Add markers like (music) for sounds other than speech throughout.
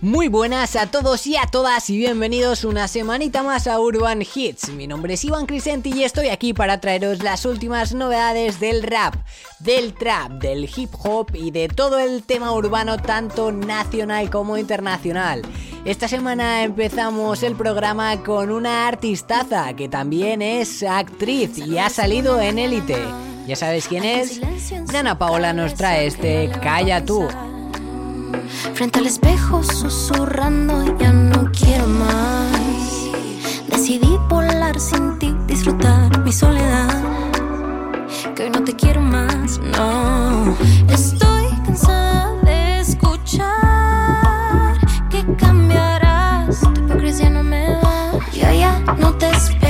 Muy buenas a todos y a todas y bienvenidos una semanita más a Urban Hits. Mi nombre es Iván Crisenti y estoy aquí para traeros las últimas novedades del rap, del trap, del hip hop y de todo el tema urbano tanto nacional como internacional. Esta semana empezamos el programa con una artistaza que también es actriz y ha salido en élite. ¿Ya sabes quién es? Dana Paola nos trae este Calla tú. Frente al espejo susurrando, ya no quiero más. Decidí volar sin ti, disfrutar mi soledad. Que hoy no te quiero más, no. Estoy cansada de escuchar que cambiarás. Tu hipocresía no me va. Yo ya no te espero,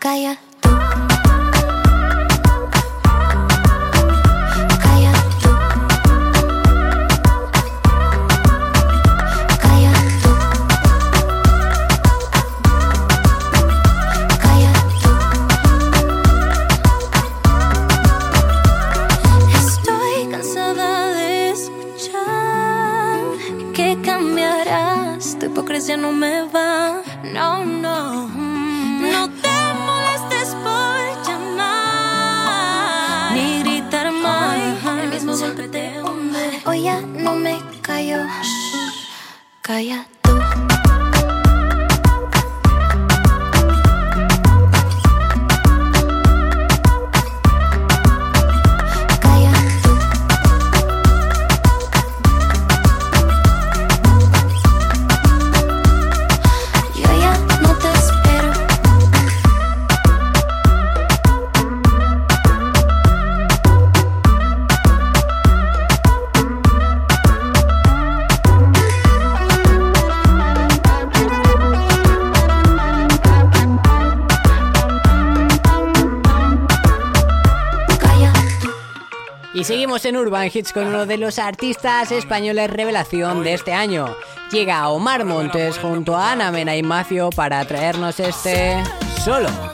kaya. En Urban Hits con uno de los artistas españoles revelación de este año. Llega Omar Montes junto a Ana Mena y Macio para traernos este solo.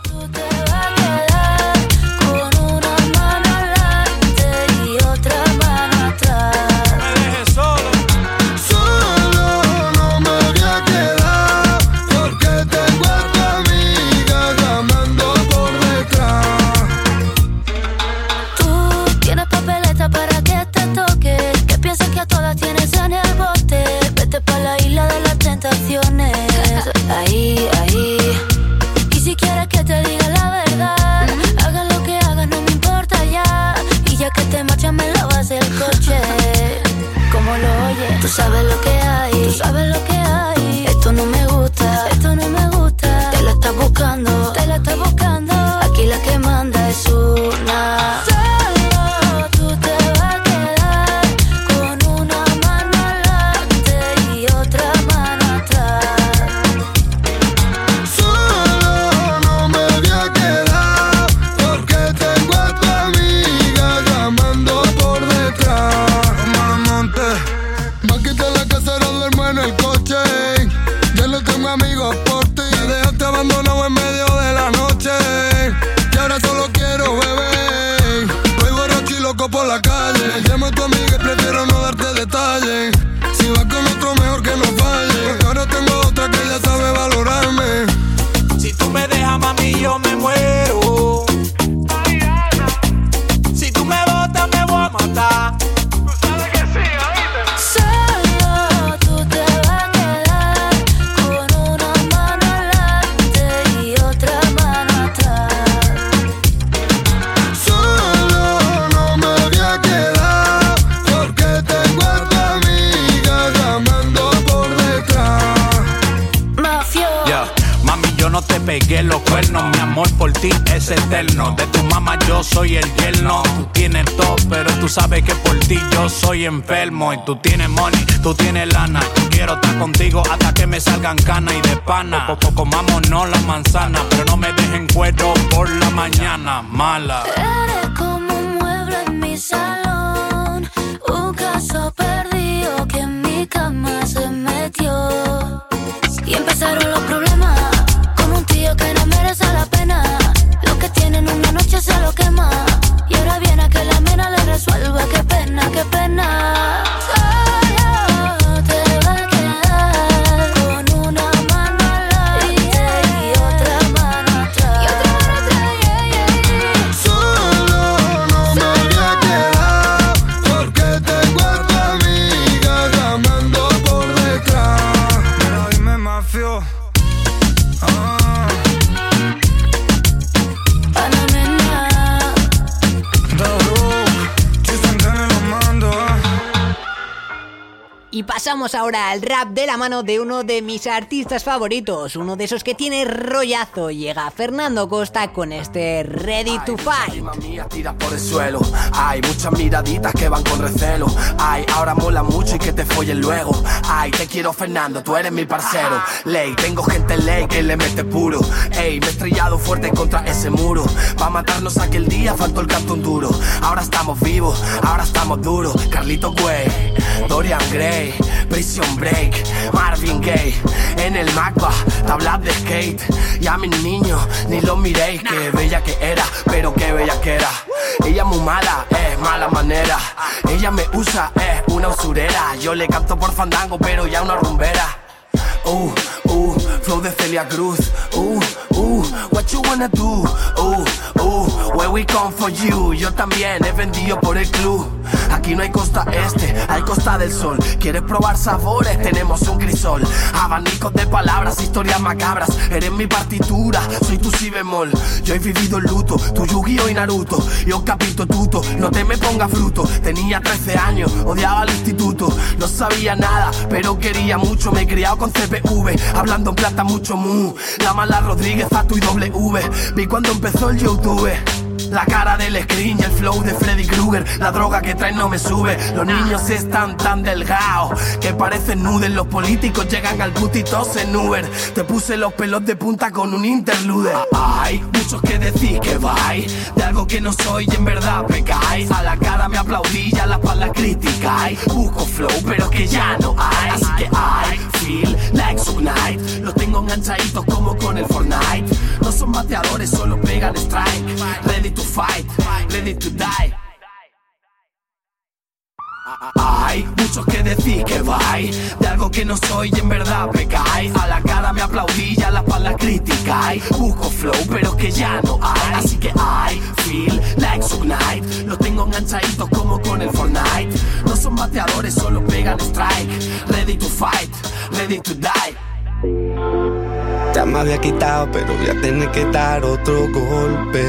Ti es eterno. De tu mamá yo soy el yerno. Tú tienes todo, pero tú sabes que por ti yo soy enfermo. Y tú tienes money, tú tienes lana. Quiero estar contigo hasta que me salgan canas y de pana. Poco comámonos la manzana, pero no me dejen cuero por la mañana. Mala. Pena, qué pena. Ahora al rap de la mano de uno de mis artistas favoritos, uno de esos que tiene rollazo. Llega Fernando Costa con este Ready to Fight. Encima mía tira por el suelo. Hay muchas miraditas que van con recelo. Ay, ahora mola mucho y que te follen luego. Ay, te quiero Fernando, tú eres mi parcero. Ley, tengo gente ley que le mete puro. Ey, me he estrellado fuerte contra ese muro. Pa' matarnos aquel día faltó el cartón duro. Ahora estamos vivos, ahora estamos duros. Carlito Güey, Dorian Gray, Prison Break, Marvin Gaye. En el Macba, tablas de skate. Y a mis niños ni los miréis. Que bella que era, pero qué bella que era. Ella muy mala, es mala manera. Ella me usa, es una usurera. Yo le canto por fandango, pero ya una rumbera. Uh, uh, flow de Celia Cruz. Uh, uh, what you wanna do? Uh, uh, where we come for you. Yo también he vendido por el club. Aquí no hay costa este, hay costa del sol. ¿Quieres probar sabores? Tenemos un crisol. Abanicos de palabras, historias macabras. Eres mi partitura, soy tu si bemol. Yo he vivido el luto, tu Yu-Gi-Oh y Naruto. Yo capito tuto, no te me ponga fruto. Tenía 13 años, odiaba el instituto. No sabía nada, pero quería mucho. Me he criado con CPV, hablando en plata mucho mu. La mala Rodríguez, Zatu y W. Vi cuando empezó el YouTube. La cara del screen y el flow de Freddy Krueger. La droga que traen no me sube. Los niños están tan delgados que parecen nudes. Los políticos llegan al puti tos en Uber. Te puse los pelos de punta con un interlude. Hay muchos que decís que vais de algo que no soy y en verdad pecáis. A la cara me aplaudí y a la espalda criticáis. Busco flow, pero que ya no hay. Así que hay feel. Los tengo enganchaditos como con el Fortnite. No son bateadores, solo pegan strike. Ready to fight, ready to die. Hay muchos que decís que vais de algo que no soy y en verdad pecáis. A la cara me aplaudí y a la espalda criticáis. Busco flow, pero que ya no hay. Así que hay feel like Ignite. Los tengo enganchaditos como con el Fortnite. No son bateadores, solo pegan strike. Ready to fight, ready to die. Ya me había quitado, pero voy a tener que dar otro golpe.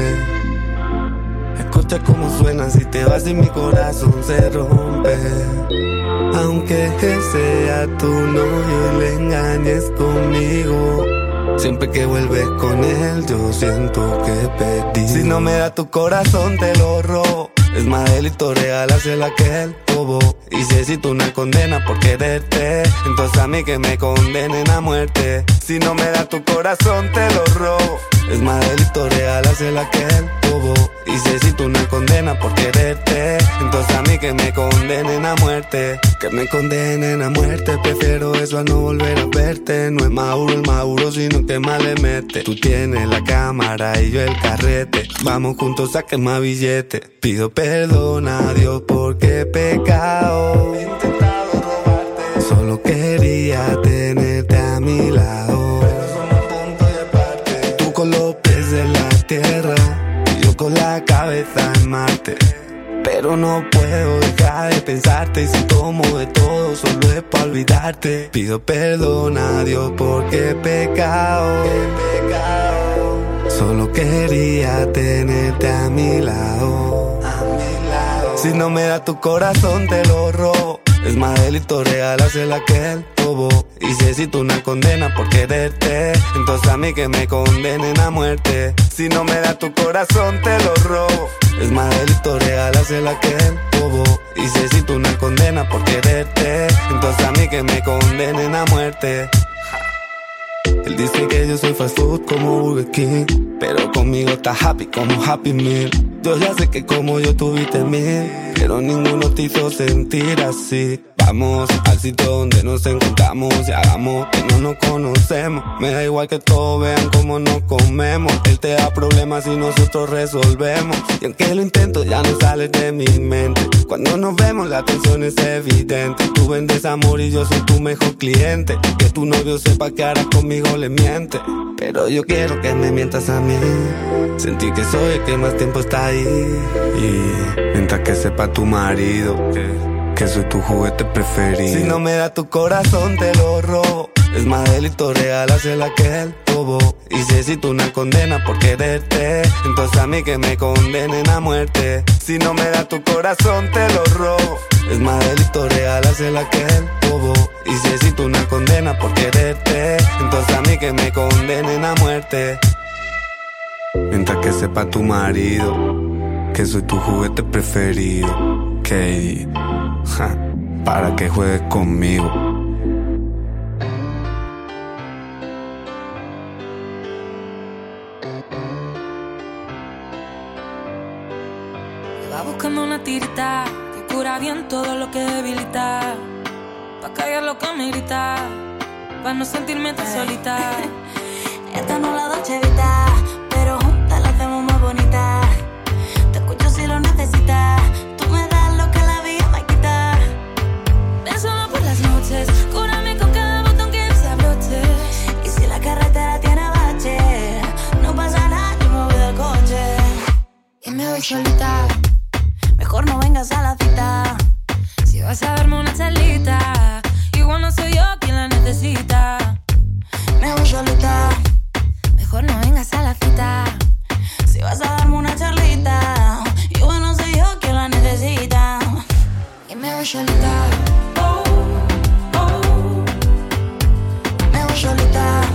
Escucha cómo suena, si te vas y mi corazón se rompe. Aunque sea tu novio le engañes conmigo. Siempre que vuelves con él, yo siento que perdí. Si no me da tu corazón, te lo robo. Es más delito regalárselo a aquel bobo. Y si necesito una condena por quererte, entonces a mí que me condenen a muerte. Si no me da tu corazón, te lo robo. Es más delito regalárselo a aquel bobo. Y si necesito una condena por quererte, entonces a mí que me condenen a muerte. Que me condenen a muerte, prefiero eso a no volver a verte. No es Mauro el Mauro, sino que más le mete. Tú tienes la cámara y yo el carrete. Vamos juntos a quemar billete. Pido perdón a Dios porque he pecado. He intentado robarte. Solo quería la cabeza en Marte. Pero no puedo dejar de pensarte y si tomo de todo solo es para olvidarte. Pido perdón a Dios porque he pecado. He pecado. Solo quería tenerte a mi lado. A mi lado. Si no me da tu corazón te lo robo. Es más delito real hacer que el bobo. Y necesito una condena por quererte. Entonces a mí que me condenen a muerte. Si no me da tu corazón, te lo robo. Es más delito real hacer que el bobo. Y necesito una condena por quererte. Entonces a mí que me condenen a muerte. Él dice que yo soy fast food como Burger King, pero conmigo está happy como Happy Meal. Yo ya sé que como yo tuviste mil, pero ninguno te hizo sentir así. Vamos al sitio donde nos encontramos y hagamos que no nos conocemos. Me da igual que todos vean cómo nos comemos. Él te da problemas y nosotros resolvemos. Y aunque lo intento, ya no sales de mi mente. Cuando nos vemos, la tensión es evidente. Tú vendes amor y yo soy tu mejor cliente. Que tu novio sepa que ahora conmigo le miente. Pero yo quiero que me mientas a mí. Sentí que soy el que más tiempo está ahí. Y mientras que sepa tu marido que soy tu juguete preferido. Si no me da tu corazón, te lo robo. Es más delito real hacer que el bobo. Y necesito una condena por quererte. Entonces a mí que me condenen a muerte. Si no me da tu corazón, te lo robo. Es más delito real hacer que el bobo. Y necesito una condena por quererte. Entonces a mí que me condenen a muerte. Mientras que sepa tu marido que soy tu juguete preferido. Para que juegues conmigo. Va buscando una tirita que cura bien todo lo que debilita. Pa' callar lo que me grita, pa' no sentirme tan solita. (laughs) Esta no la Dolce Vita, voy solita. Mejor no vengas a la cita. Si vas a darme una charlita, igual no soy yo quien la necesita. Me voy solita. Mejor no vengas a la cita. Si vas a darme una charlita, igual no soy yo quien la necesita. Y me voy solita. cicatriz,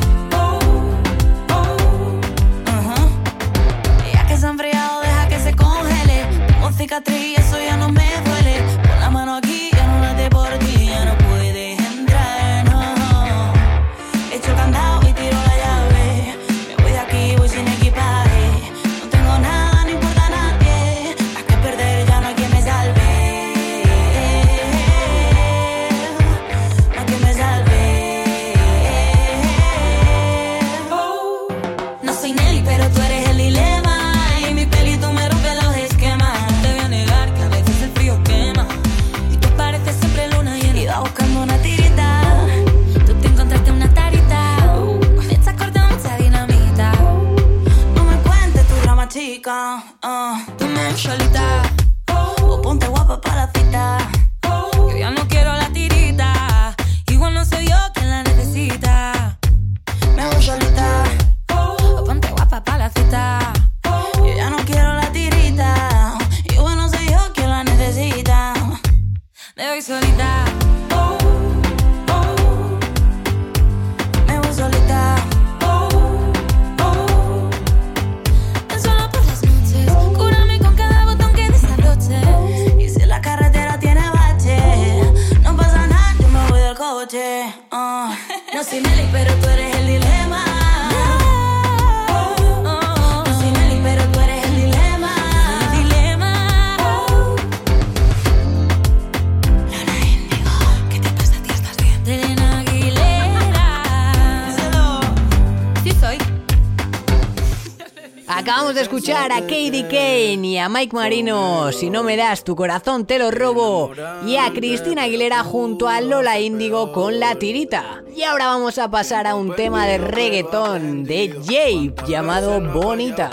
escuchar a Katie Kane y a Mike Marino, Si no me das tu corazón te lo robo, y a Cristina Aguilera junto a Lola Índigo con La Tirita. Y ahora vamos a pasar a un tema de reggaetón de Jay llamado Bonita.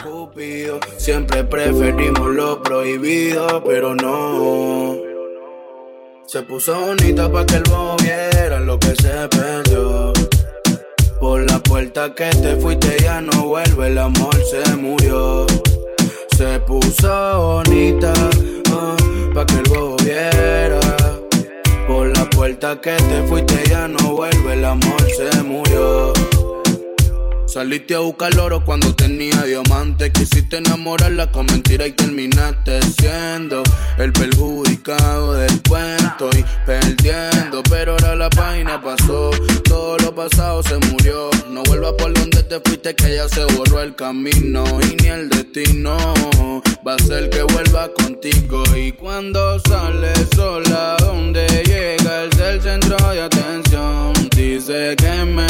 Siempre preferimos lo prohibido, pero no. Se puso bonita para que el viera lo que se perdió. Por la puerta que te fuiste ya no vuelve, el amor se murió. Se puso bonita para que el bobo viera. Por la puerta que te fuiste ya no vuelve, el amor se murió. Saliste a buscar oro cuando tenía diamante. Quisiste enamorarla con mentira y terminaste siendo el perjudicado del cuento y perdiendo. Pero ahora la página pasó, todo lo pasado se murió. No vuelvas por donde te fuiste, que ya se borró el camino y ni el destino va a ser que vuelva contigo. Y cuando sale sola, donde llega el centro de atención, dice que soltera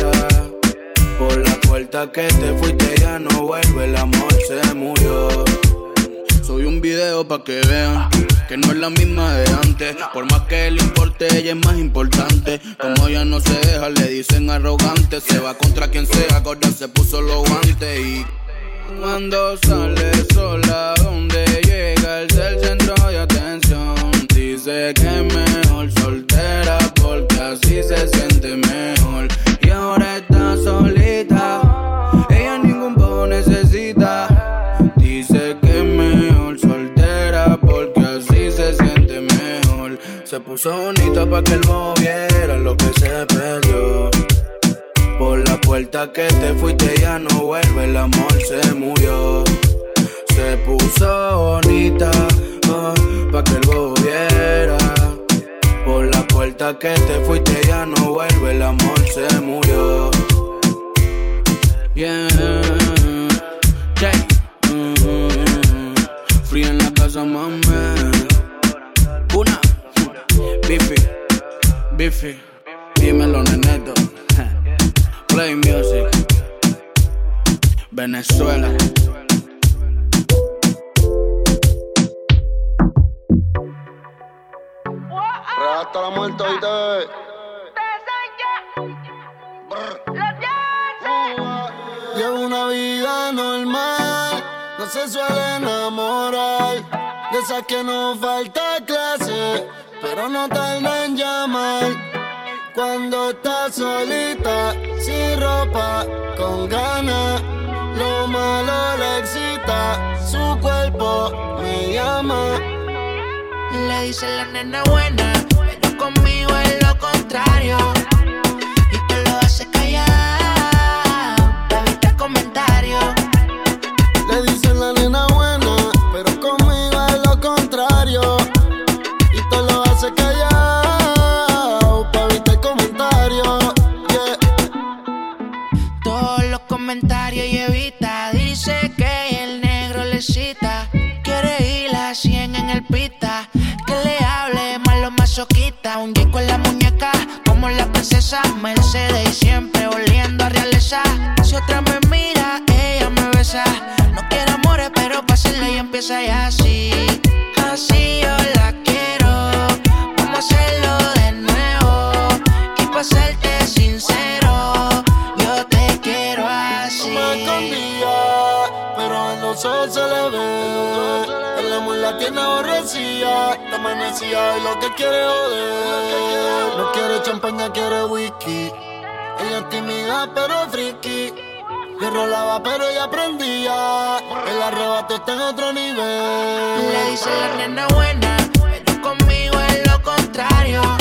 Puerta que te fuiste ya no vuelve, el amor se murió. Soy un video pa' que vean que no es la misma de antes. Por más que le importe, ella es más importante. Como ella no se deja, le dicen arrogante. Se va contra quien sea, gorda se puso los guantes y. Cuando sale sola, donde llega el del centro de atención. Dice que es mejor soltera porque así se siente mejor. Bonita para que el bobo viera lo que se perdió. Por la puerta que te fuiste ya no vuelve, el amor se murió. Se puso bonita oh, pa' que el bobo viera. Por la puerta que te fuiste ya no vuelve, el amor se murió. Yeah, yeah. Free en la casa, mami. Bifi, bifi. Dímelo, neneto. Play music. Venezuela. Hasta la muerte, oíste. Llevo una vida normal, no se suele enamorar. De esas que no falta clase, pero no tarda en llamar. Cuando está solita, sin ropa, con ganas. Lo malo le excita, su cuerpo me llama. Le dice la nena buena, pero conmigo es lo contrario. Princesa Mercedes. Siempre oliendo a realeza. Si otra me mira, ella me besa. No quiero amores, pero pásenle y empieza ya así. Así yo tiene aborrecida, está amanecida y lo que quiere joder. No quiere champaña, quiere whisky. Ella es tímida, pero friki. Yo rolaba, pero ella aprendía. El arrebato está en otro nivel. Le dice la nena buena, pero conmigo es lo contrario.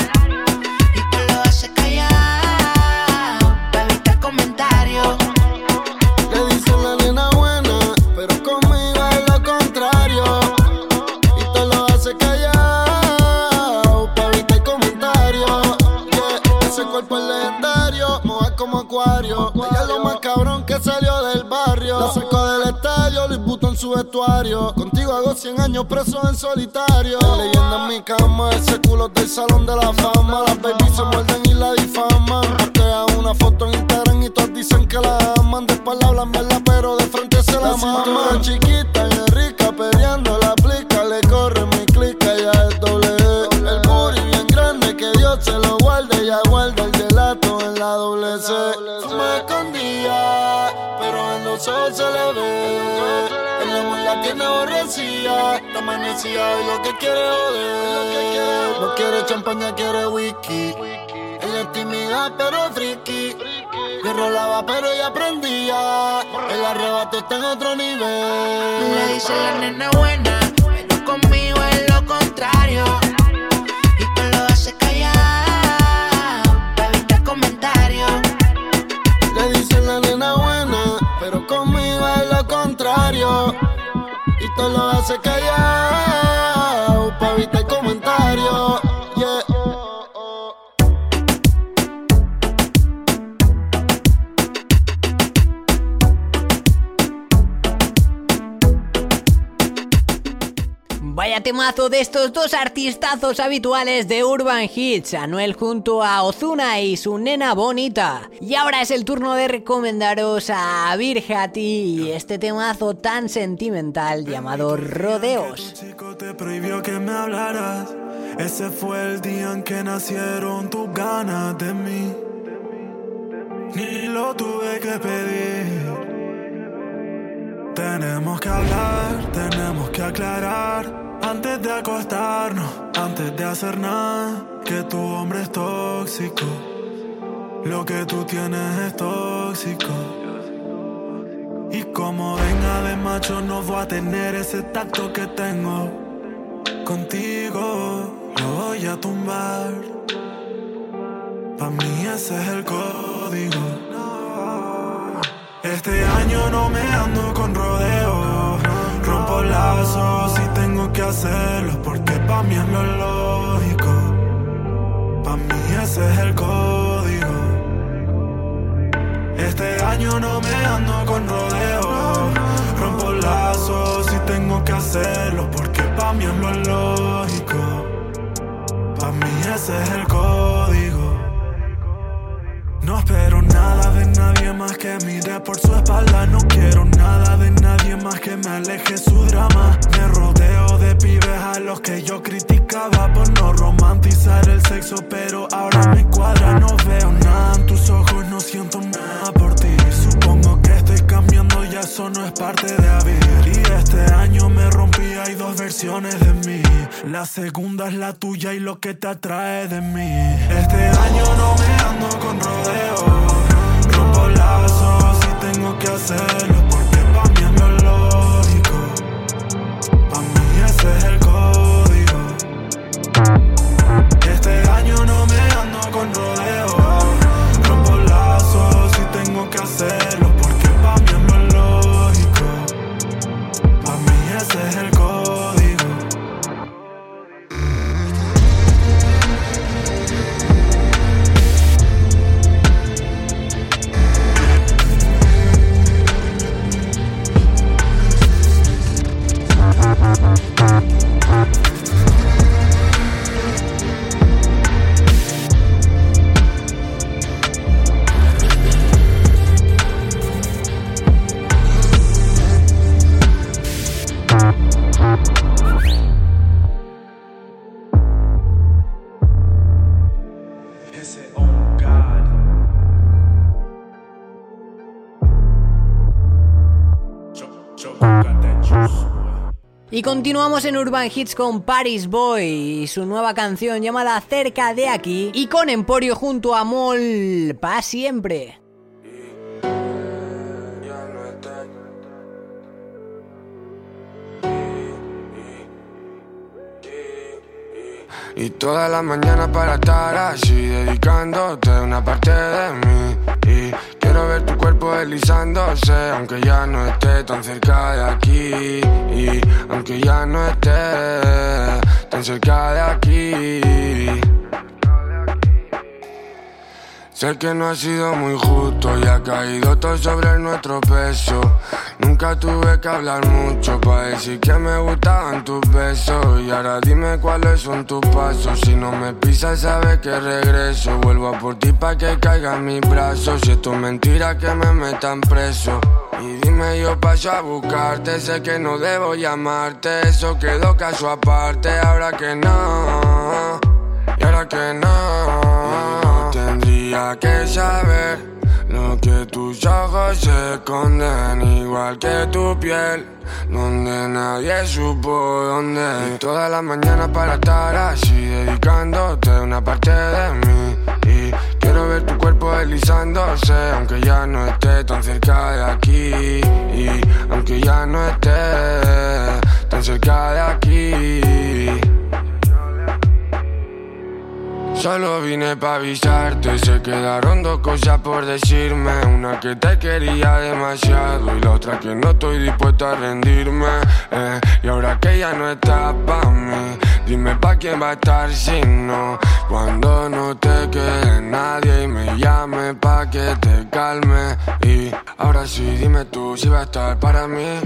Contigo hago 100 años preso en solitario. Leyenda en mi cama, ese culo del salón de la fama. Las babies se muerden y la difaman. Postea una foto en Instagram y todos dicen que la aman. De espalda hablan verdad, pero de frente se la maman. chiquita y rica, peleando la plica. Le corre mi clica, ya es doble. El booty bien grande que Dios se lo guarde, ya guarda el gelato en la doble C. Me escondía, los ojos se le ve. El amor la tiene aborrecida, está amanecida y lo que quiere joder. No quiere champaña, quiere whisky. Ella es tímida, pero friki. Yo rolaba, pero ella aprendía. El arrebato está en otro nivel. Le dice la nena buena, pero conmigo es lo contrario. Todo lo hace callado, Vaya temazo de estos dos artistazos habituales de Urban Hits, Anuel junto a Ozuna y su nena bonita. Y ahora es el turno de recomendaros a Virjati y este temazo tan sentimental llamado Rodeos. chico te prohibió que me hablaras. Ese fue el día en que nacieron tus ganas de mí. Ni lo tuve que pedir. Tenemos que hablar, tenemos que aclarar. Antes de acostarnos, antes de hacer nada. Que tu hombre es tóxico. Lo que tú tienes es tóxico. Y como venga de macho, no voy a tener ese tacto que tengo contigo. Lo voy a tumbar. Pa' mí ese es el código. Este año no me ando con rodeo. Rompo lazos y tengo que hacerlo porque pa' mí es lo lógico. Pa' mí ese es el código. Este año no me ando con rodeo. Rompo lazos y tengo que hacerlo porque pa' mí es lo lógico. Pa' mí ese es el código. No espero nada de nadie más que mire por su espalda. No quiero nada de nadie más que me aleje su drama. Me rodeo de pibes a los que yo criticaba por no romantizar el sexo, pero ahora me cuadra. No veo nada en tus ojos, no siento nada eso no es parte de vivir. Y este año me rompí, hay dos versiones de mí. La segunda es la tuya y lo que te atrae de mí. Este año no me ando con rodeo. Rompo lazos y tengo que hacerlo porque pa' mí es lo lógico. Pa' mí ese es el código. Este año no me ando con rodeo. Rompo lazos y tengo que hacerlo Y continuamos en Urban Hits con Paris Boy y su nueva canción llamada Cerca de aquí y con Emporio junto a Mol pa siempre. Y toda la mañana para estar así, dedicándote una parte de mí. Quiero ver tu cuerpo deslizándose, aunque ya no esté tan cerca de aquí. Aunque ya no esté tan cerca de aquí. Sé que no ha sido muy justo y ha caído todo sobre nuestro peso. Nunca tuve que hablar mucho para decir que me gustaban tus besos. Y ahora dime cuáles son tus pasos. Si no me pisas, sabes que regreso. Vuelvo a por ti pa' que caiga en mis brazos. Si es mentira, que me metan preso. Y dime, yo paso a buscarte. Sé que no debo llamarte. Eso quedó caso aparte. Ahora que no. Y ahora que no. Tendría que saber lo que tus ojos se esconden, igual que tu piel. Donde nadie supo dónde. Y toda la mañana para estar así, dedicándote una parte de mí. Y quiero ver tu cuerpo deslizándose, aunque ya no esté tan cerca de aquí. Y aunque ya no esté tan cerca de aquí. Solo vine pa' avisarte, se quedaron dos cosas por decirme. Una que te quería demasiado y la otra que no estoy dispuesto a rendirme eh. Y ahora que ya no está pa' mí, dime pa' quién va a estar si no. Cuando no te quede nadie y me llame pa' que te calme. Y ahora sí, dime tú si va a estar para mí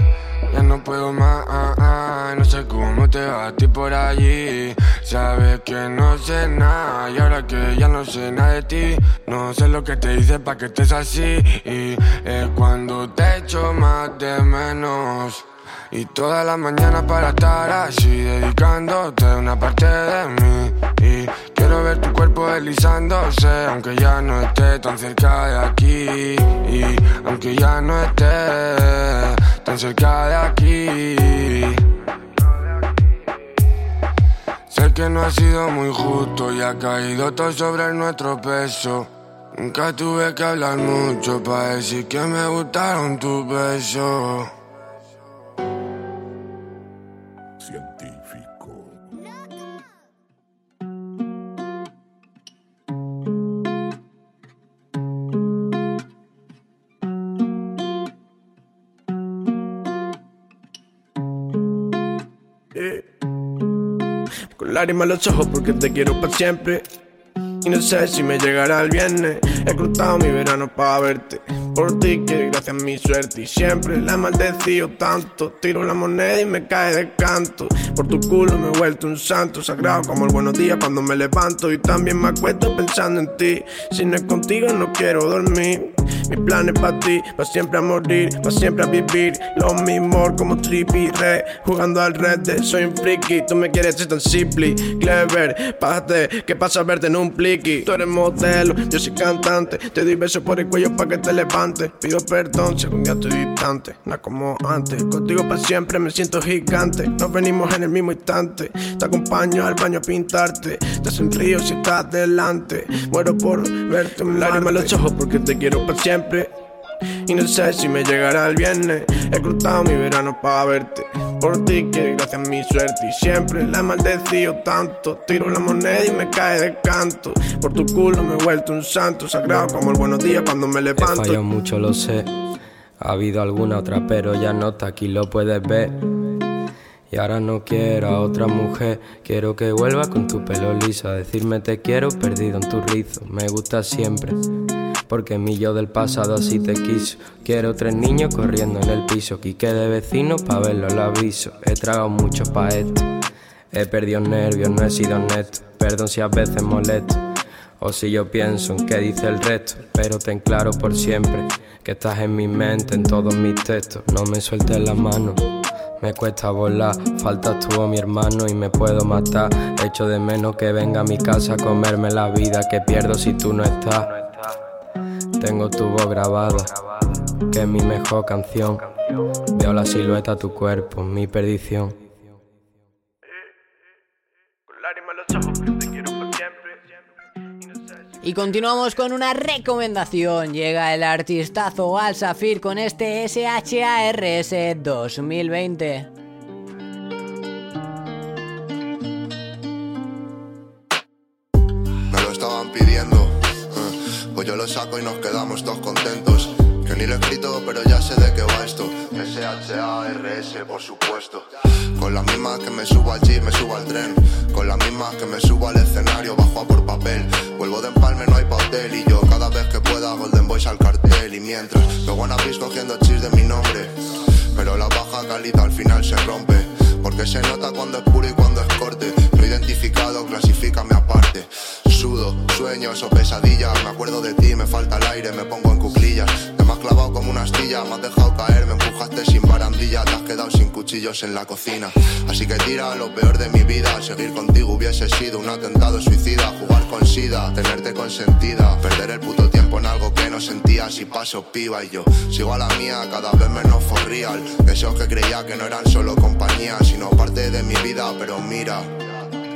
ya no puedo más, ah, ah, no sé cómo te va a ti por allí. Sabes que no sé nada y ahora que ya no sé nada de ti, no sé lo que te hice para que estés así. Y es cuando te echo más de menos. Y toda la mañana para estar así, dedicándote una parte de mí. Y quiero ver tu cuerpo deslizándose, aunque ya no esté tan cerca de aquí. Y aunque ya no esté tan cerca de aquí. Sé que no ha sido muy justo y ha caído todo sobre nuestro peso. Nunca tuve que hablar mucho para decir que me gustaron tus besos. Lágrimas los ojos porque te quiero para siempre. Y no sé si me llegará el viernes. He cruzado mi verano para verte. Por ti que gracias a mi suerte y siempre la he maldecido tanto. Tiro la moneda y me cae de canto. Por tu culo me he vuelto un santo sagrado como el buenos días cuando me levanto. Y también me acuesto pensando en ti. Si no es contigo no quiero dormir. Mi plan es para ti, para siempre a morir, para siempre a vivir. Lo mismo como trippy, re, jugando al red de soy un friki. Tú me quieres ser tan simple, clever. Pásate, que pasa verte en un Tú eres modelo, yo soy cantante. Te doy besos por el cuello para que te levantes. Pido perdón si algún día estoy distante, no como antes. Contigo para siempre me siento gigante. Nos venimos en el mismo instante. Te acompaño al baño a pintarte. Te sonrío si estás delante. Muero por verte un lágrima en los ojos porque te quiero para siempre. Y no sé si me llegará el viernes. He cruzado mi verano para verte. Por ti que gracias a mi suerte y siempre la he maldecido tanto. Tiro la moneda y me cae de canto. Por tu culo me he vuelto un santo sagrado como el buenos días cuando me levanto. He mucho, lo sé. Ha habido alguna otra, pero ya no está aquí, lo puedes ver. Y ahora no quiero a otra mujer, quiero que vuelva con tu pelo liso a decirme te quiero perdido en tu rizo. Me gusta siempre porque mi yo del pasado así te quiso. Quiero tres niños corriendo en el piso, quique de vecino pa' verlo lo aviso. He tragado mucho pa' esto, he perdido nervios, no he sido honesto. Perdón si a veces molesto, o si yo pienso en qué dice el resto. Pero ten claro por siempre que estás en mi mente, en todos mis textos. No me sueltes la mano. Me cuesta volar, faltas tú o mi hermano y me puedo matar. Echo de menos que venga a mi casa a comerme la vida que pierdo si tú no estás. Tengo tu voz grabada, que es mi mejor canción. Veo la silueta tu cuerpo, mi perdición. Y continuamos con una recomendación. Llega el artistazo Al Safir con este SHARS 2020. Saco y nos quedamos todos contentos. Que ni lo he escrito, pero ya sé de qué va esto. S-H-A-R-S, por supuesto. Con la misma que me subo allí, me subo al tren. Con la misma que me subo al escenario, bajo a por papel. Vuelvo de empalme, no hay papel. Y yo cada vez que pueda, Golden Boys al cartel. Y mientras, me a bis cogiendo chis de mi nombre. Pero la baja calidad al final se rompe. Porque se nota cuando es puro y cuando es corte. No identificado, clasifícame aparte. Sudo sueños o pesadillas. Me acuerdo de ti, me falta el aire, me pongo en cuclillas. Te me has clavado como una astilla, me has dejado caer, me empujaste sin barandilla. Te has quedado sin cuchillos en la cocina. Así que tira lo peor de mi vida. Seguir contigo hubiese sido un atentado suicida. Jugar con sida, tenerte consentida. Perder el puto tiempo en algo que no sentía. Si paso piba y yo sigo a la mía, cada vez menos for real. Esos que creía que no eran solo compañía, sino parte de mi vida. Pero mira.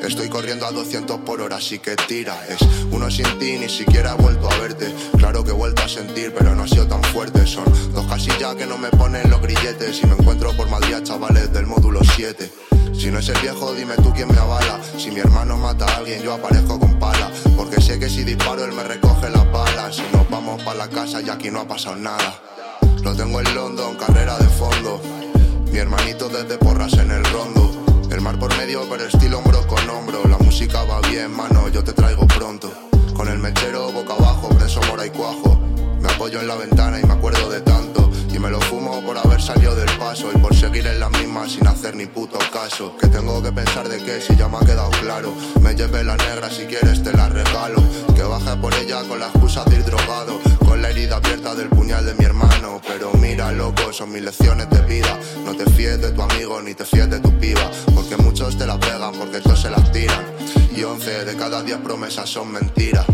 Estoy corriendo a 200 por hora, así que tira. Es uno sin ti, ni siquiera he vuelto a verte. Claro que he vuelto a sentir, pero no ha sido tan fuerte. Son dos casillas que no me ponen los grilletes. Y me encuentro por Madrid a chavales del módulo 7. Si no es el viejo, dime tú quién me avala. Si mi hermano mata a alguien, yo aparezco con pala. Porque sé que si disparo, él me recoge las balas. Si nos vamos para la casa, y aquí no ha pasado nada. Lo tengo en London, carrera de fondo. Mi hermanito desde porras en el rondo. El mar por medio, pero estilo hombro con hombro. La música va bien, mano, yo te traigo pronto. Con el mechero boca abajo, preso mora y cuajo. Me apoyo en la ventana y me acuerdo de tanto. Y me lo fumo por haber salido del paso y por seguir en la misma sin hacer ni puto caso. Que tengo que pensar de qué si ya me ha quedado claro. Me lleve la negra si quieres te la regalo. Que baje por ella con la excusa de ir drogado. Con la herida abierta del puñal de mi hermano. Pero mira, loco, son mis lecciones de vida. No te fíes de tu amigo ni te fíes de tu piba. Porque muchos te la pegan, porque todos se las tiran. Y 11 de cada 10 promesas son mentiras.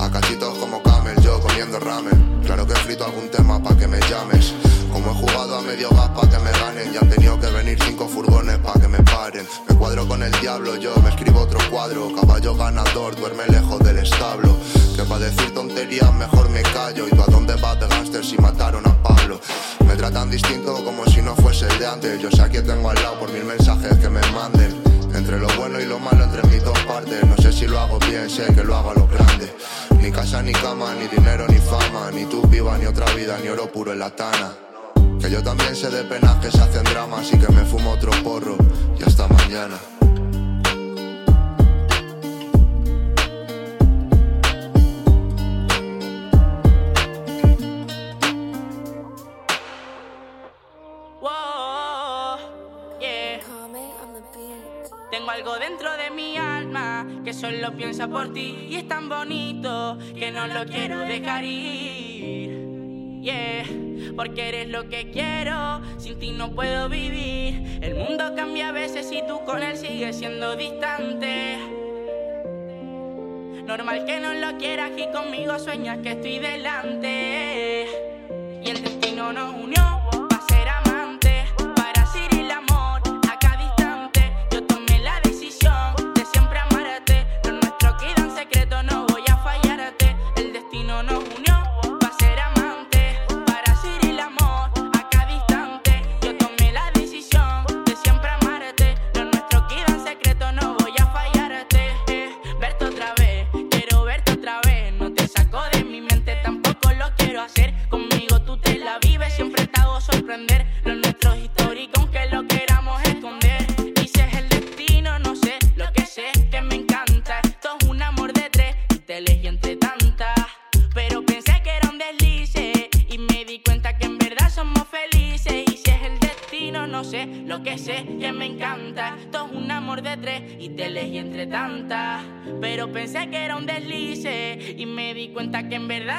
A cachitos como yo comiendo ramen. Claro que he escrito algún tema pa' que me llames. Como he jugado a medio gas pa' que me ganen. Y han tenido que venir cinco furgones pa' que me paren. Me cuadro con el diablo, yo me escribo otro cuadro. Caballo ganador, duerme lejos del establo. Que pa' decir tonterías mejor me callo. ¿Y tú a dónde vas de gangster si mataron a Pablo? Me tratan distinto como si no fuese el de antes. Yo sé a quién tengo al lado por mil mensajes que me manden. Entre lo bueno y lo malo, entre mis dos partes. No sé si lo hago bien, sé que lo hago a lo grande. Ni casa, ni cama, ni dinero, ni fama. Ni tú viva, ni otra vida, ni oro puro en la tana. Que yo también sé de penas que se hacen dramas y que me fumo otro porro. Y hasta mañana. Algo dentro de mi alma que solo piensa por ti y es tan bonito que no lo quiero dejar ir. Yeah, porque eres lo que quiero, sin ti no puedo vivir. El mundo cambia a veces y tú con él sigues siendo distante. Normal que no lo quieras y conmigo sueñas que estoy delante. Y el destino nos unió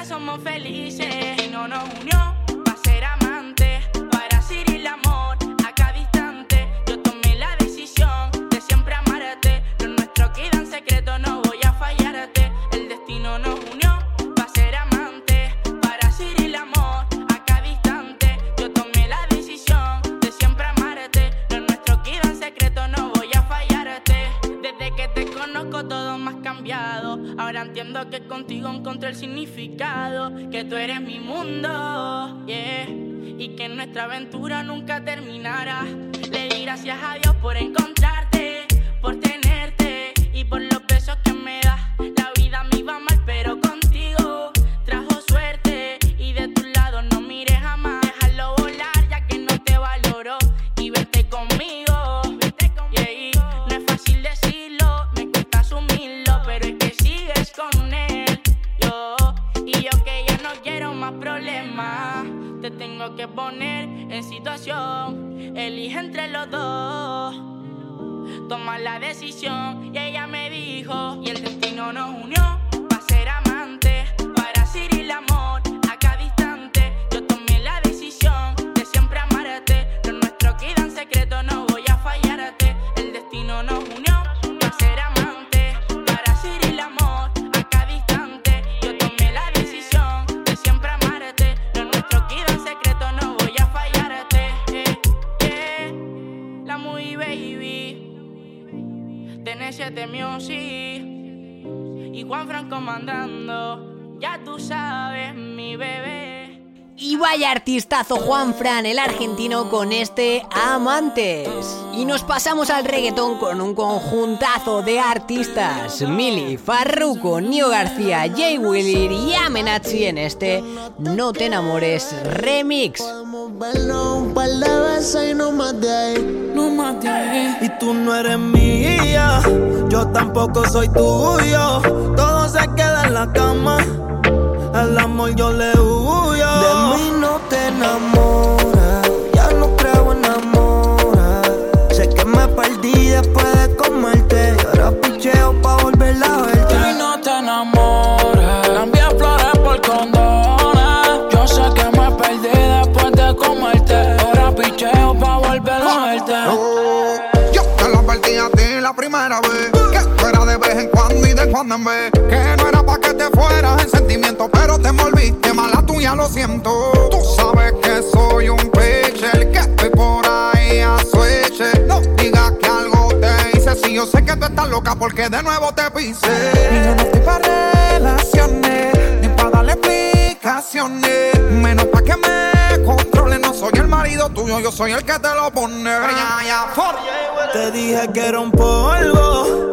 que en verdad conozco todo has cambiado. Ahora entiendo que contigo encontré el significado. Que tú eres mi mundo, yeah. Y que nuestra aventura nunca terminará. Le di gracias a Dios por encontrarte, por tenerte y por los besos que me poner en situación. Elige entre los dos. Toma la decisión y ella me dijo, y el destino nos unió para ser amantes, para ser el amor. 7 Music y Juan Franco mandando. Ya sabes, mi bebé. Y vaya artistazo Juan Fran, el argentino, con este Amantes. Y nos pasamos al reggaetón con un conjuntazo de artistas. Mili, Farruko, Nio García, Jay Willir y Amenazi en este No te enamores remix. Un par de veces y no más de ahí. No más de ahí. Y tú no eres mía, yo tampoco soy tuyo. Todo se queda en la cama. Al amor yo le huyo. De mí no te enamoras, Que no era pa' que te fueras en sentimiento Pero te envolviste mala tuya, lo siento. Tú sabes que soy un pitcher Que estoy por ahí a switch No digas que algo te hice Si yo sé que tú estás loca porque de nuevo te pise. Y yo no estoy pa' relaciones Ni pa' darle explicaciones. Menos pa' que me controle No soy el marido tuyo, yo soy el que te lo pone. Te dije que era un polvo,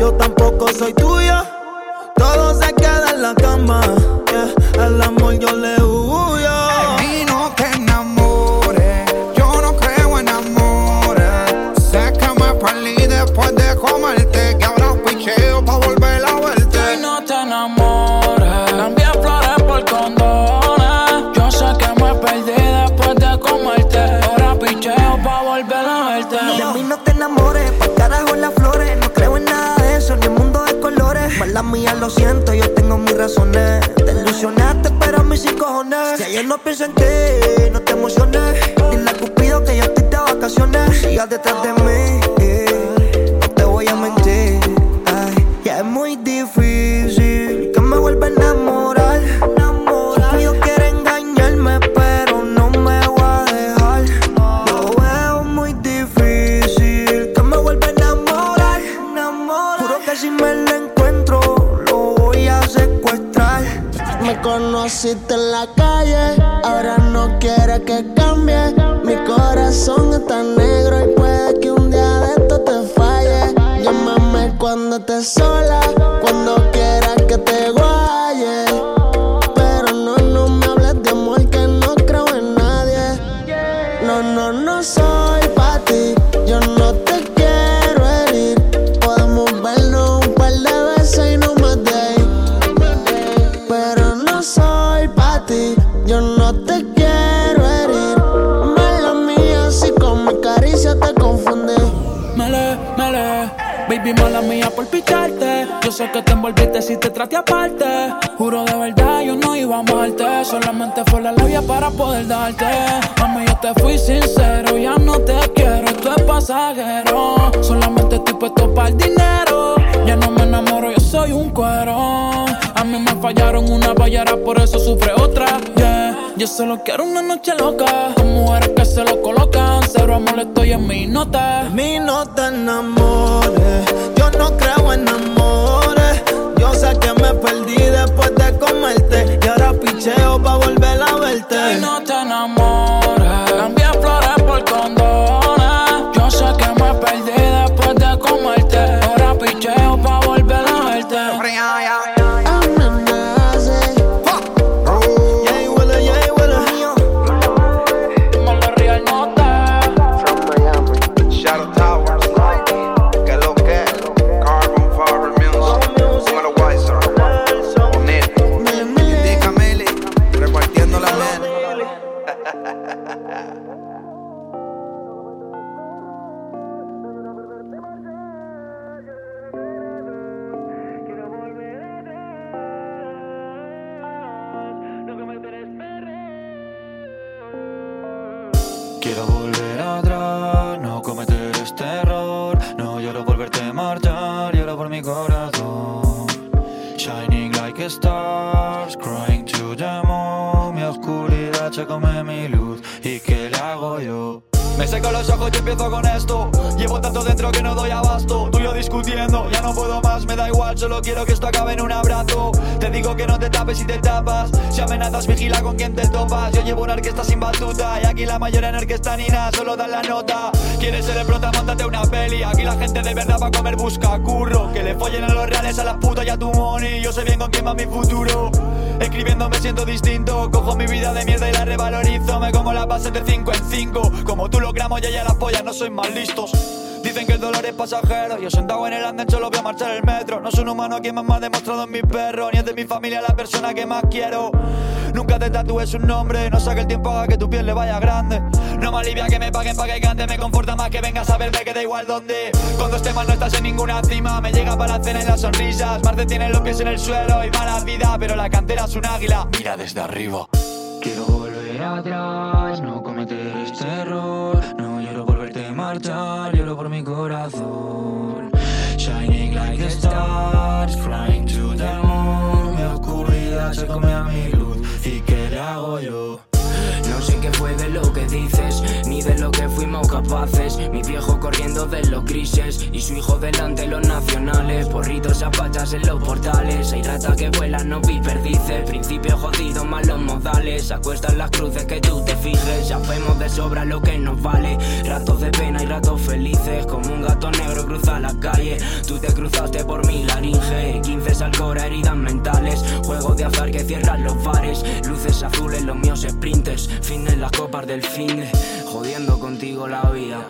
yo tampoco soy tuya. Todo se queda en la cama. yeah. Al amor yo le huyo. Siento, yo tengo mis razones. Te ilusionaste, pero mí sí cojones. Si ayer no pienso en ti, no te emociones. Dile a Cupido que yo estoy de vacaciones. Sigas detrás de mí, corazón está negro y puede que un día de esto te falle. Llámame cuando estés sola, cuando quieras que te guaye. Pero no, no me hables de amor que no creo en nadie. No, no, no soy pa' ti, yo no te quiero herir. Podemos vernos un par de veces y no más de ahí. Pero no soy pa' ti, yo no te quiero baby mala mía por picharte. Yo sé que te envolviste si te traté aparte. Juro de verdad, yo no iba a amarte. Solamente fue la labia para poder darte. Mami, yo te fui sincero, ya no te quiero, esto es pasajero. Solamente estoy puesto para el dinero. Ya no me enamoro, yo soy un cuero. A mí me fallaron una ballera, por eso sufre otra. Yeah. Yo solo quiero una noche loca. Con mujeres que se lo colocan. Cero amor, estoy en mi nota. De mí no te enamores, yo no creo en amores. Yo sé que me perdí después de comerte. Y ahora picheo pa' volver a verte. Corazón. Shining like stars, crying to the moon. Mi oscuridad se come mi luz. ¿Y qué le hago yo? Me seco los ojos y empiezo con esto. Llevo tanto dentro que no doy abasto. Tú y yo discutiendo, ya no puedo más, me da igual, solo quiero que esto acabe en un abrazo. Te digo que no te tapes y te tapas. Si amenazas, vigila con quien te topas. Yo llevo una orquesta sin batuta. Y aquí la mayor en orquesta ni nada, solo dan la nota. Quieres ser el prota, montate una peli. Aquí la gente de verdad va a comer busca curro. Que le follen a los reales, a las putas y a tu money. Yo sé bien con quién va mi futuro. Escribiendo me siento distinto. Cojo mi vida de mierda y la revalorizo. Me como la base de 5 en 5. Como tú lo gramo, ya ya las pollas no sois más listos. Dicen que el dólar es pasajero. Yo sentado en el andén solo veo marchar el metro. No soy un humano a quien más me ha demostrado en mi perro. Ni es de mi familia la persona que más quiero. Nunca te tatúes un nombre. No sé que el tiempo haga que tu piel le vaya grande. No me alivia que me paguen para que cante. Me conforta más que vengas a verme que da igual dónde. Cuando esté mal no estás en ninguna cima. Me llega para cena y las sonrisas. Marte tiene los pies en el suelo y mala vida. Pero la cantera es un águila. Mira desde arriba. Quiero volver atrás, no cometer este error. No lloro por verte marchar, lloro por mi corazón. Shining like the stars, flying to the moon. Mi oscuridad se come a mi luz. No sé qué fue de lo que dices, ni de lo que fuimos capaces. Mi viejo corriendo de los grises y su hijo delante los nacionales. Porritos apachas en los portales. Hay ratas que vuelan, no vi perdices. Modales. Acuestan las cruces que tú te fijes. Sabemos de sobra lo que nos vale. Ratos de pena y ratos felices. Como un gato negro cruza la calle. Tú te cruzaste por mi laringe. 15 alcora, heridas mentales. Juego de azar que cierran los bares. Luces azules, los míos sprinters. Fin de las copas del fin. Jodiendo contigo la vida.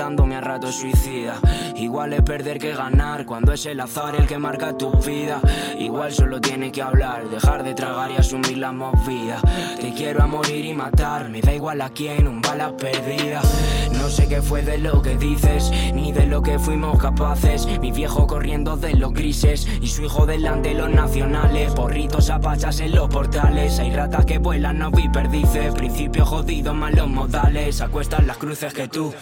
Matándome a rato suicida. Igual es perder que ganar. Cuando es el azar el que marca tu vida. Igual solo tiene que hablar. Dejar de tragar y asumir la movida. Te quiero a morir y matar. Me da igual a quién, un bala perdida. No sé qué fue de lo que dices. Ni de lo que fuimos capaces. Mi viejo corriendo de los grises. Y su hijo delante los nacionales. Porritos apachas en los portales. Hay ratas que vuelan, no vi perdices. Principio jodido, malos modales. Acuestan las cruces que tú.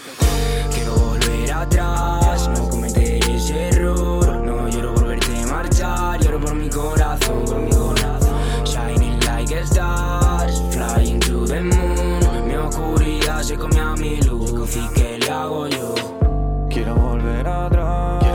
Quiero volver atrás, no cometer ese error. No lloro por verte marchar, lloro por mi corazón, por mi corazón. Shining like stars, flying to the moon. Mi oscuridad se come a mi luz. ¿Y qué le hago yo? Quiero volver atrás.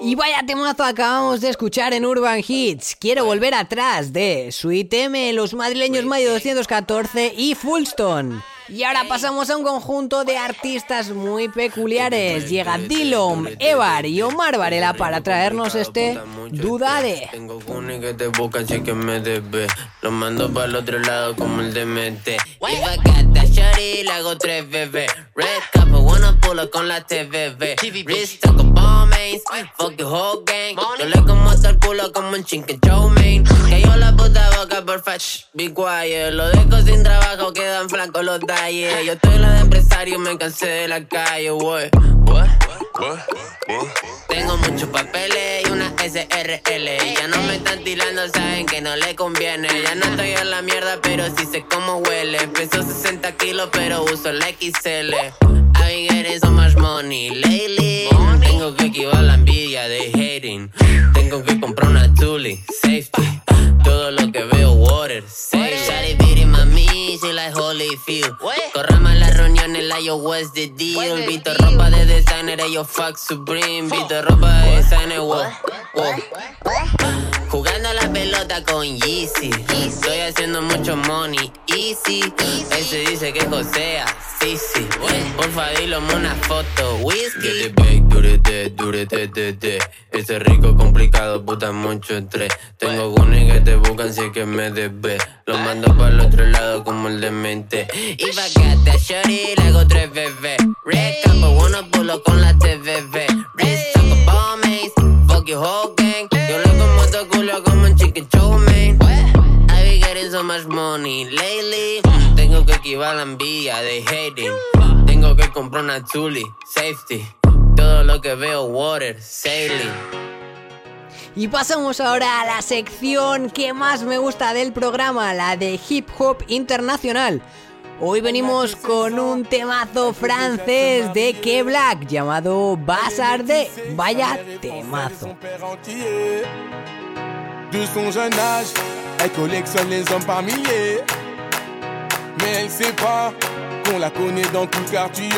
Y vaya temazo acabamos de escuchar en Urban Hits. Quiero volver atrás de Sweet M, Los Madrileños Mayo 214 y Fullstone. Y ahora pasamos a un conjunto de artistas muy peculiares. Llega Dillom, Evar y Omar Varela para traernos este Duda de. Tengo uno que te buscan, sí que me debe. Lo mando para el otro lado como el DMT. Shorty, le hago tres bebés. Red cup, wanna pull up con la TVV. Wrist con mains, fuck your whole gang. Yo le como hasta el culo como un chicken chow mein. Yo la puta boca por fetch, be quiet. Lo dejo sin trabajo, quedan flacos los talles. Yo estoy la de empresario, me cansé de la calle, wey. What? Tengo muchos papeles y una SRL. Ya no me están tirando, saben que no le conviene. Ya no estoy en la mierda, pero sí sé cómo huele. Peso 60 kilos, pero uso la XL. I've been getting so much money lately. Tengo que esquivar la envidia de hating. Tengo que comprar una Tuli, safety. Todo lo que veo, water, safe. Like Holyfield. Corramos las reuniones, la yo, what's the deal? Vito ropa de designer, yo fuck Supreme. Vito ropa de designer, wow, wow. Jugando a la pelota con Yeezy. Estoy haciendo mucho money, easy. Ese dice que josea, Sisi. Porfa, dilo una foto. Whisky. Durete, durete, durete. Este rico complicado, puta, mucho estrés. Tengo gunes que te buscan si es que me debes. Lo mando para el otro lado como el demente. Y a shorty, le hago tres bebés. Red Capo, uno pulo con la. Wrist, taco, ball maze. Fuck your whole gang. Yo le como tu culo como un chicken chow mein. I be getting so much money lately. Tengo que esquivar la envidia de hating. Tengo que comprar una Tuli, safety. Todo lo que veo, water, sailing. Y pasamos ahora a la sección que más me gusta del programa, la de hip hop internacional. Hoy venimos con un temazo francés de Ke Black llamado Bazar de Vaya temazo. De son jeune âge, elle collectionne les hommes par milliers. Mais elle sait pas qu'on la connaît dans tout quartier.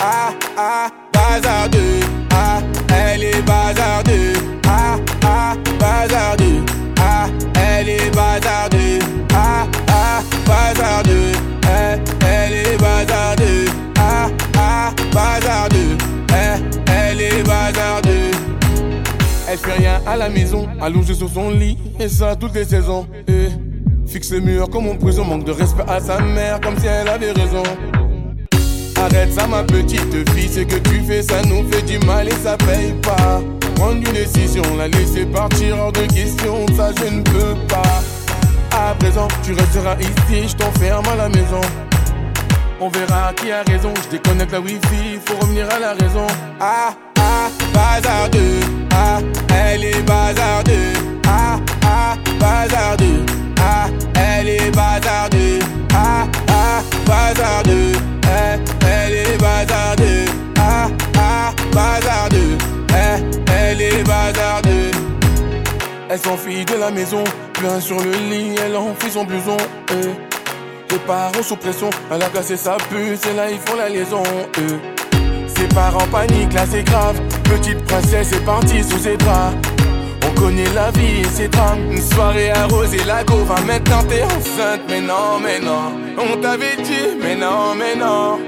Ah ah, bazardeux, ah, elle est bazardeux. Ah ah, bazardeux, ah, elle est bazardeux. Ah ah, bazardeux, elle, elle est bazardeux. Ah ah, bazardeux, elle, elle est bazardeux. Elle fait rien à la maison, allongée sur son lit, et ça toutes les saisons. Et fixe le mur comme en prison, manque de respect à sa mère, comme si elle avait raison. Arrête ça, ma petite fille, ce que tu fais, ça nous fait du mal et ça paye pas. Prendre une décision, la laisser partir hors de question, ça je ne peux pas. À présent, tu resteras ici, je t'enferme à la maison. On verra qui a raison, je déconnecte la wifi, faut revenir à la raison. Ah ah, bazardeux, ah, elle est bazardeux. Ah ah, bazardeux, ah, elle est bazardeux. Ah ah, bazardeux, elle, est bazardeux. Ah ah, bazardeux, elle, elle est bazardeux. Elle s'enfuit de la maison, plein sur le lit, elle enfuit son blouson. eh. Les parents sous pression, elle a cassé sa puce et là ils font la liaison. eh. Ses parents paniquent, là c'est grave. Petite princesse est partie sous ses draps. On connaît la vie et ses drames. Une soirée arrosée, la va maintenant t'es enceinte. Mais non, mais non, on t'avait dit, mais non, mais non.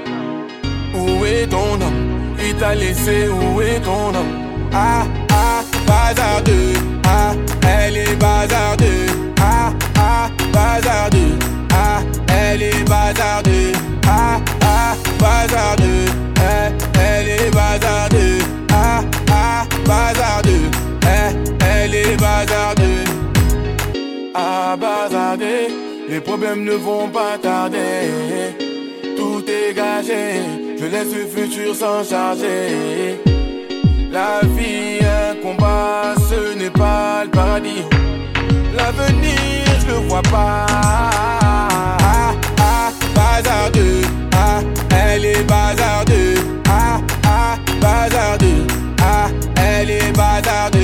Où est ton homme? Il t'a laissé, où est ton homme? Ah, ah, bazardeux. Ah, elle est bazardeux. Ah, ah, bazardeux. Ah, elle est bazardeux. Ah, ah, bazardeux. Elle, elle est bazardeux. Ah, ah, bazardeux. Elle, elle est bazardeux. Ah, bazardeux. Les problèmes ne vont pas tarder. Tout est gagé. Je laisse le futur s'en charger. La vie, un combat, ce n'est pas le paradis. L'avenir, je le vois pas. Ah, ah, bazardeux. Ah, elle est bazardeux. Ah, ah, bazardeux. Ah, elle est bazardeux.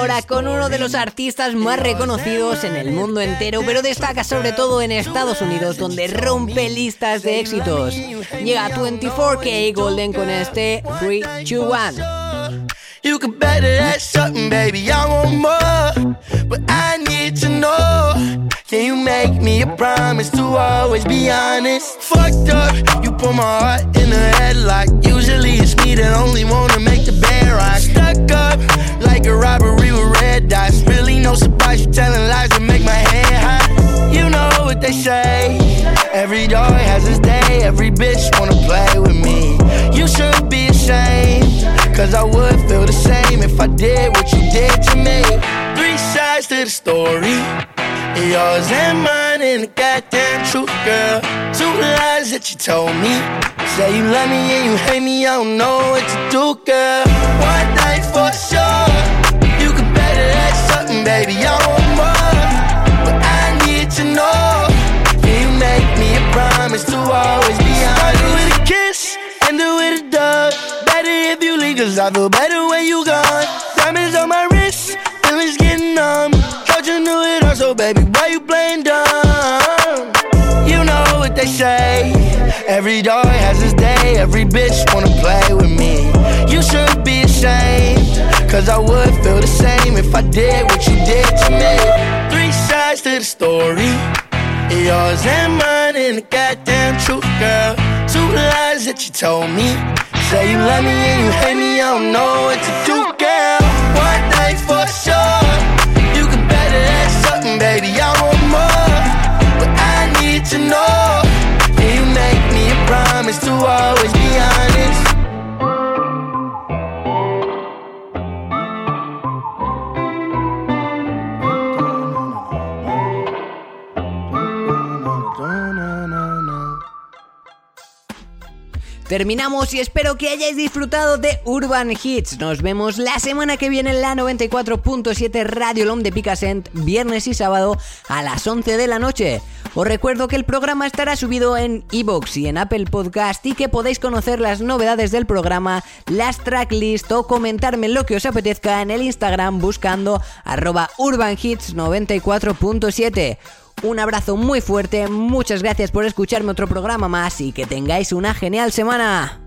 Ahora con uno de los artistas más reconocidos en el mundo entero, pero destaca sobre todo en Estados Unidos, donde rompe listas de éxitos. Llega a 24K Golden con este 3, 2, 1. You could bet that something, baby. I want more, but I need to know. Can you make me a promise to always be honest? Fucked up, you put my heart in a headlock. Usually it's me that only wanna make the bed rock. Stuck up like a robbery with red dots. Really no surprise, you telling lies to make my head hot. You know what they say. Every dog has his day. Every bitch wanna play with me. You should be ashamed. Cause I would feel the same if I did what you did to me. Three sides to the story. Yours and mine and the goddamn truth, girl. Two lies that you told me. Say you love me and you hate me, I don't know what to do, girl. One night for sure. You could bet it at something, baby. I want more. But I need to know. Can you make me a promise to always be honest? Start with a kiss, end it with a dub. Better if you leave, cause I feel better when you go. Every dog has his day. Every bitch wanna play with me. You should be ashamed. Cause I would feel the same if I did what you did to me. Three sides to the story. Yours and mine and the goddamn truth, girl. Two lies that you told me. Say you love me and you hate me, I don't know what to do, girl. One thing for sure, promise to always Terminamos y espero que hayáis disfrutado de Urban Hits. Nos vemos la semana que viene en la 94.7 Radio Lom de Picasent, viernes y sábado a las 11 de la noche. Os recuerdo que el programa estará subido en iVoox y en Apple Podcast y que podéis conocer las novedades del programa, las tracklist o comentarme lo que os apetezca en el Instagram buscando arroba urbanhits94.7. Un abrazo muy fuerte, muchas gracias por escucharme otro programa más y que tengáis una genial semana.